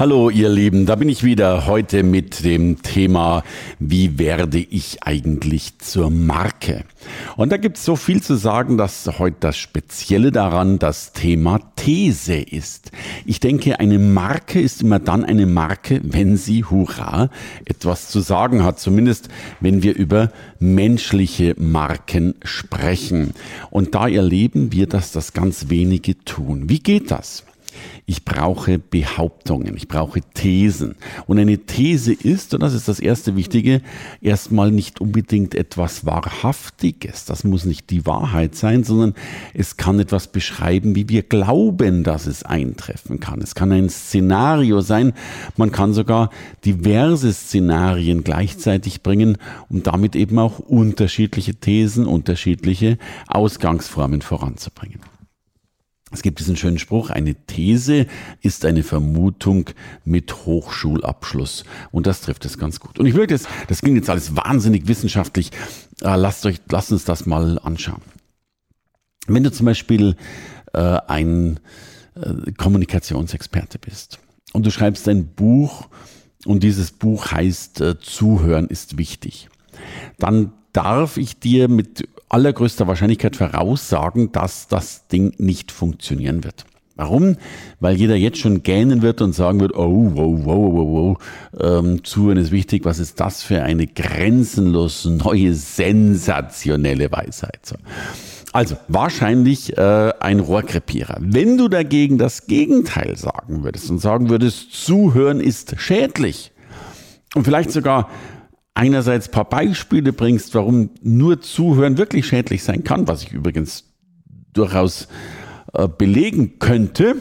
Hallo ihr Lieben, da bin ich wieder heute mit dem Thema, wie werde ich eigentlich zur Marke? Und da gibt es so viel zu sagen, dass heute das Spezielle daran das Thema These ist. Ich denke, eine Marke ist immer dann eine Marke, wenn sie, hurra, etwas zu sagen hat. Zumindest wenn wir über menschliche Marken sprechen. Und da erleben wir, dass das ganz wenige tun. Wie geht das? Ich brauche Behauptungen, ich brauche Thesen. Und eine These ist, und das ist das erste Wichtige, erstmal nicht unbedingt etwas Wahrhaftiges. Das muss nicht die Wahrheit sein, sondern es kann etwas beschreiben, wie wir glauben, dass es eintreffen kann. Es kann ein Szenario sein. Man kann sogar diverse Szenarien gleichzeitig bringen, um damit eben auch unterschiedliche Thesen, unterschiedliche Ausgangsformen voranzubringen. Es gibt diesen schönen Spruch, eine These ist eine Vermutung mit Hochschulabschluss. Und das trifft es ganz gut. Und ich würde jetzt, das klingt jetzt alles wahnsinnig wissenschaftlich, äh, lasst, euch, lasst uns das mal anschauen. Wenn du zum Beispiel äh, ein äh, Kommunikationsexperte bist und du schreibst ein Buch und dieses Buch heißt äh, Zuhören ist wichtig, dann darf ich dir mit allergrößter Wahrscheinlichkeit voraussagen, dass das Ding nicht funktionieren wird. Warum? Weil jeder jetzt schon gähnen wird und sagen wird, oh, wow, wow, wow, wow, ähm, zuhören ist wichtig, was ist das für eine grenzenlos neue, sensationelle Weisheit. So. Also wahrscheinlich äh, ein Rohrkrepierer. Wenn du dagegen das Gegenteil sagen würdest und sagen würdest, zuhören ist schädlich und vielleicht sogar einerseits ein paar Beispiele bringst, warum nur Zuhören wirklich schädlich sein kann, was ich übrigens durchaus äh, belegen könnte.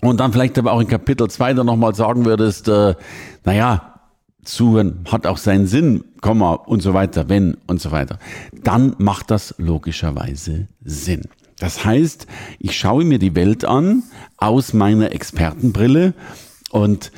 Und dann vielleicht aber auch in Kapitel 2 dann nochmal sagen würdest, äh, naja, Zuhören hat auch seinen Sinn, Komma und so weiter, wenn und so weiter. Dann macht das logischerweise Sinn. Das heißt, ich schaue mir die Welt an aus meiner Expertenbrille und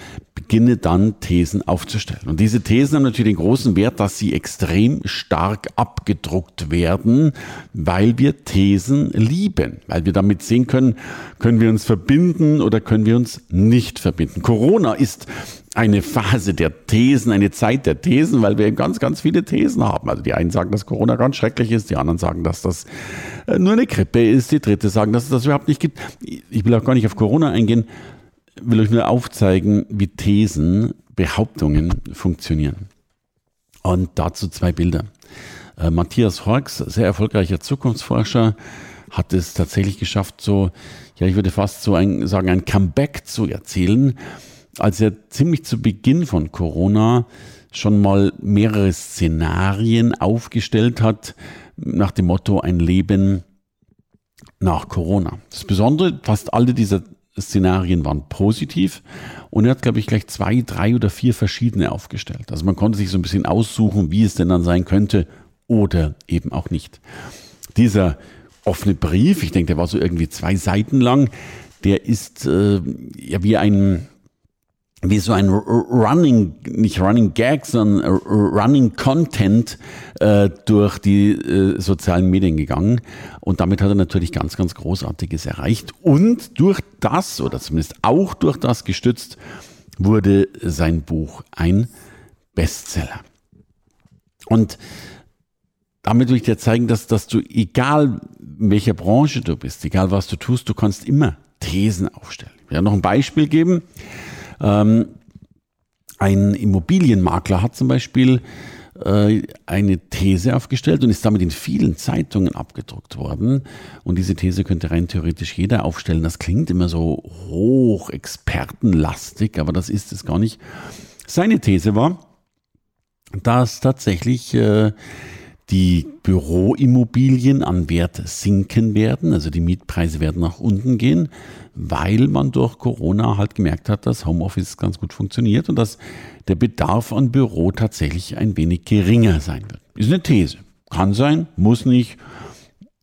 beginne dann Thesen aufzustellen. Und diese Thesen haben natürlich den großen Wert, dass sie extrem stark abgedruckt werden, weil wir Thesen lieben, weil wir damit sehen können, können wir uns verbinden oder können wir uns nicht verbinden. Corona ist eine Phase der Thesen, eine Zeit der Thesen, weil wir ganz, ganz viele Thesen haben. Also die einen sagen, dass Corona ganz schrecklich ist, die anderen sagen, dass das äh, nur eine Grippe ist, die dritte sagen, dass es das überhaupt nicht gibt. Ich will auch gar nicht auf Corona eingehen will euch nur aufzeigen, wie Thesen, Behauptungen funktionieren. Und dazu zwei Bilder. Äh, Matthias Horks, sehr erfolgreicher Zukunftsforscher, hat es tatsächlich geschafft, so, ja, ich würde fast so ein, sagen, ein Comeback zu erzählen, als er ziemlich zu Beginn von Corona schon mal mehrere Szenarien aufgestellt hat, nach dem Motto ein Leben nach Corona. Das Besondere, fast alle dieser Szenarien waren positiv und er hat, glaube ich, gleich zwei, drei oder vier verschiedene aufgestellt. Also man konnte sich so ein bisschen aussuchen, wie es denn dann sein könnte oder eben auch nicht. Dieser offene Brief, ich denke, der war so irgendwie zwei Seiten lang, der ist äh, ja wie ein wie so ein Running, nicht Running Gag, sondern Running Content äh, durch die äh, sozialen Medien gegangen. Und damit hat er natürlich ganz, ganz Großartiges erreicht. Und durch das, oder zumindest auch durch das gestützt, wurde sein Buch ein Bestseller. Und damit will ich dir zeigen, dass, dass du, egal in welcher Branche du bist, egal was du tust, du kannst immer Thesen aufstellen. Ich will noch ein Beispiel geben. Ähm, ein Immobilienmakler hat zum Beispiel äh, eine These aufgestellt und ist damit in vielen Zeitungen abgedruckt worden. Und diese These könnte rein theoretisch jeder aufstellen. Das klingt immer so hoch expertenlastig, aber das ist es gar nicht. Seine These war, dass tatsächlich äh, die Büroimmobilien an Wert sinken werden, also die Mietpreise werden nach unten gehen, weil man durch Corona halt gemerkt hat, dass Homeoffice ganz gut funktioniert und dass der Bedarf an Büro tatsächlich ein wenig geringer sein wird. Ist eine These. Kann sein, muss nicht.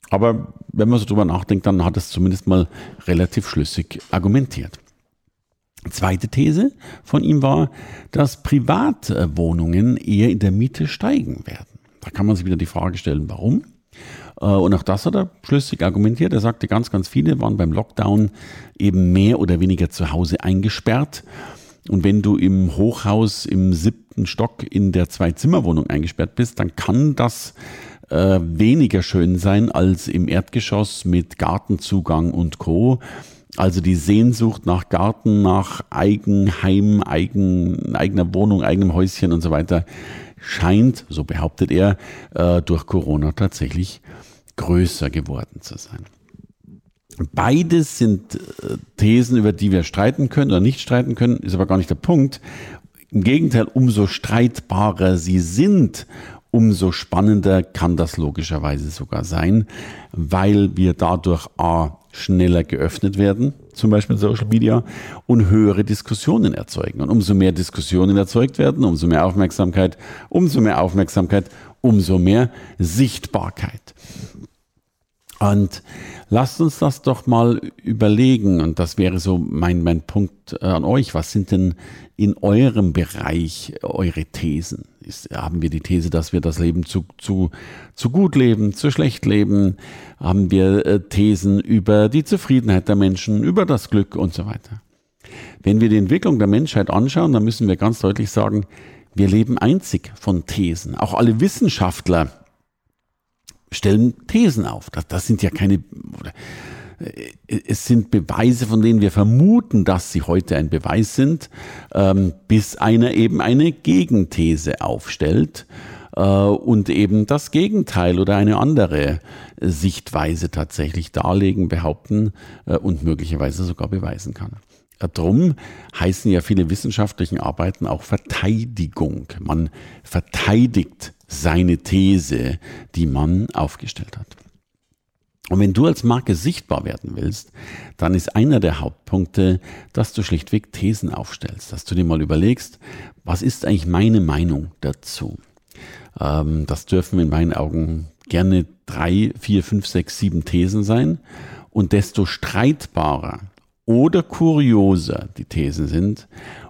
Aber wenn man so drüber nachdenkt, dann hat es zumindest mal relativ schlüssig argumentiert. Zweite These von ihm war, dass Privatwohnungen eher in der Miete steigen werden. Da kann man sich wieder die Frage stellen, warum? Äh, und auch das hat er schlüssig argumentiert. Er sagte, ganz, ganz viele waren beim Lockdown eben mehr oder weniger zu Hause eingesperrt. Und wenn du im Hochhaus im siebten Stock in der Zwei-Zimmer-Wohnung eingesperrt bist, dann kann das äh, weniger schön sein als im Erdgeschoss mit Gartenzugang und Co. Also die Sehnsucht nach Garten, nach Eigenheim, eigen, eigener Wohnung, eigenem Häuschen und so weiter scheint, so behauptet er, äh, durch Corona tatsächlich größer geworden zu sein. Beides sind äh, Thesen, über die wir streiten können oder nicht streiten können, ist aber gar nicht der Punkt. Im Gegenteil, umso streitbarer sie sind, umso spannender kann das logischerweise sogar sein, weil wir dadurch A schneller geöffnet werden, zum Beispiel Social Media, und höhere Diskussionen erzeugen. Und umso mehr Diskussionen erzeugt werden, umso mehr Aufmerksamkeit, umso mehr Aufmerksamkeit, umso mehr Sichtbarkeit. Und lasst uns das doch mal überlegen. Und das wäre so mein, mein Punkt äh, an euch. Was sind denn in eurem Bereich eure Thesen? Ist, haben wir die These, dass wir das Leben zu, zu, zu gut leben, zu schlecht leben? Haben wir äh, Thesen über die Zufriedenheit der Menschen, über das Glück und so weiter? Wenn wir die Entwicklung der Menschheit anschauen, dann müssen wir ganz deutlich sagen, wir leben einzig von Thesen. Auch alle Wissenschaftler stellen Thesen auf. Das, das sind ja keine, es sind Beweise, von denen wir vermuten, dass sie heute ein Beweis sind, ähm, bis einer eben eine Gegenthese aufstellt äh, und eben das Gegenteil oder eine andere Sichtweise tatsächlich darlegen, behaupten äh, und möglicherweise sogar beweisen kann. Drum heißen ja viele wissenschaftlichen Arbeiten auch Verteidigung. Man verteidigt seine These, die man aufgestellt hat. Und wenn du als Marke sichtbar werden willst, dann ist einer der Hauptpunkte, dass du schlichtweg Thesen aufstellst, dass du dir mal überlegst, was ist eigentlich meine Meinung dazu? Ähm, das dürfen in meinen Augen gerne drei, vier, fünf, sechs, sieben Thesen sein. Und desto streitbarer oder kurioser die Thesen sind,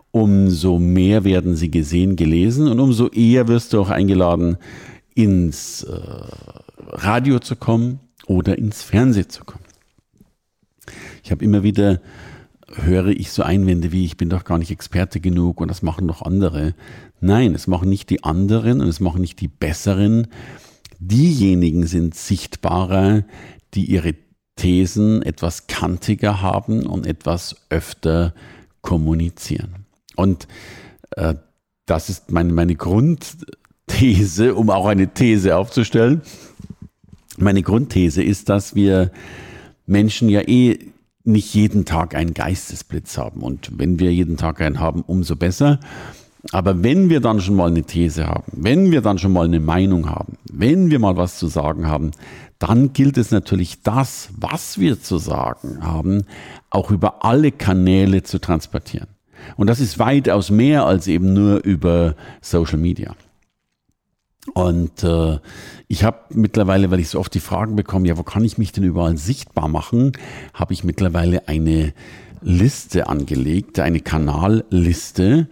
umso mehr werden sie gesehen, gelesen und umso eher wirst du auch eingeladen, ins äh, Radio zu kommen oder ins Fernsehen zu kommen. Ich habe immer wieder, höre ich so Einwände wie, ich bin doch gar nicht Experte genug und das machen doch andere. Nein, es machen nicht die anderen und es machen nicht die Besseren. Diejenigen sind sichtbarer, die ihre Thesen etwas kantiger haben und etwas öfter kommunizieren. Und äh, das ist mein, meine Grundthese, um auch eine These aufzustellen. Meine Grundthese ist, dass wir Menschen ja eh nicht jeden Tag einen Geistesblitz haben. Und wenn wir jeden Tag einen haben, umso besser. Aber wenn wir dann schon mal eine These haben, wenn wir dann schon mal eine Meinung haben, wenn wir mal was zu sagen haben, dann gilt es natürlich das, was wir zu sagen haben, auch über alle Kanäle zu transportieren. Und das ist weitaus mehr als eben nur über Social Media. Und äh, ich habe mittlerweile, weil ich so oft die Fragen bekomme, ja, wo kann ich mich denn überall sichtbar machen, habe ich mittlerweile eine Liste angelegt, eine Kanalliste.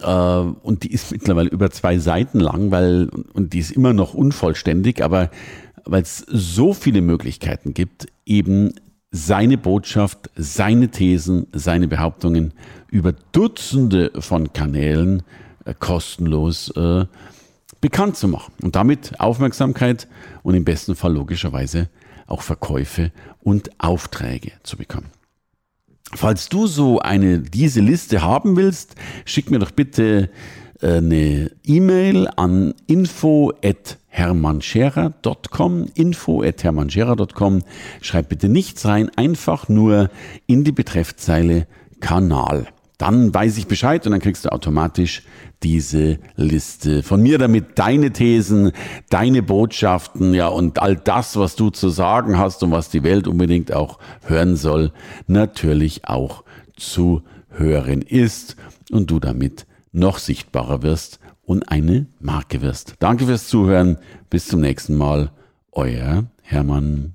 Äh, und die ist mittlerweile über zwei Seiten lang, weil, und die ist immer noch unvollständig, aber weil es so viele Möglichkeiten gibt, eben seine Botschaft, seine Thesen, seine Behauptungen über Dutzende von Kanälen äh, kostenlos äh, bekannt zu machen und damit Aufmerksamkeit und im besten Fall logischerweise auch Verkäufe und Aufträge zu bekommen. Falls du so eine, diese Liste haben willst, schick mir doch bitte äh, eine E-Mail an info at hermannscherer.com, info at hermannscherer.com. Schreib bitte nichts rein, einfach nur in die Betreffzeile Kanal. Dann weiß ich Bescheid und dann kriegst du automatisch diese Liste von mir, damit deine Thesen, deine Botschaften, ja, und all das, was du zu sagen hast und was die Welt unbedingt auch hören soll, natürlich auch zu hören ist und du damit noch sichtbarer wirst und eine Marke wirst. Danke fürs Zuhören. Bis zum nächsten Mal. Euer Hermann.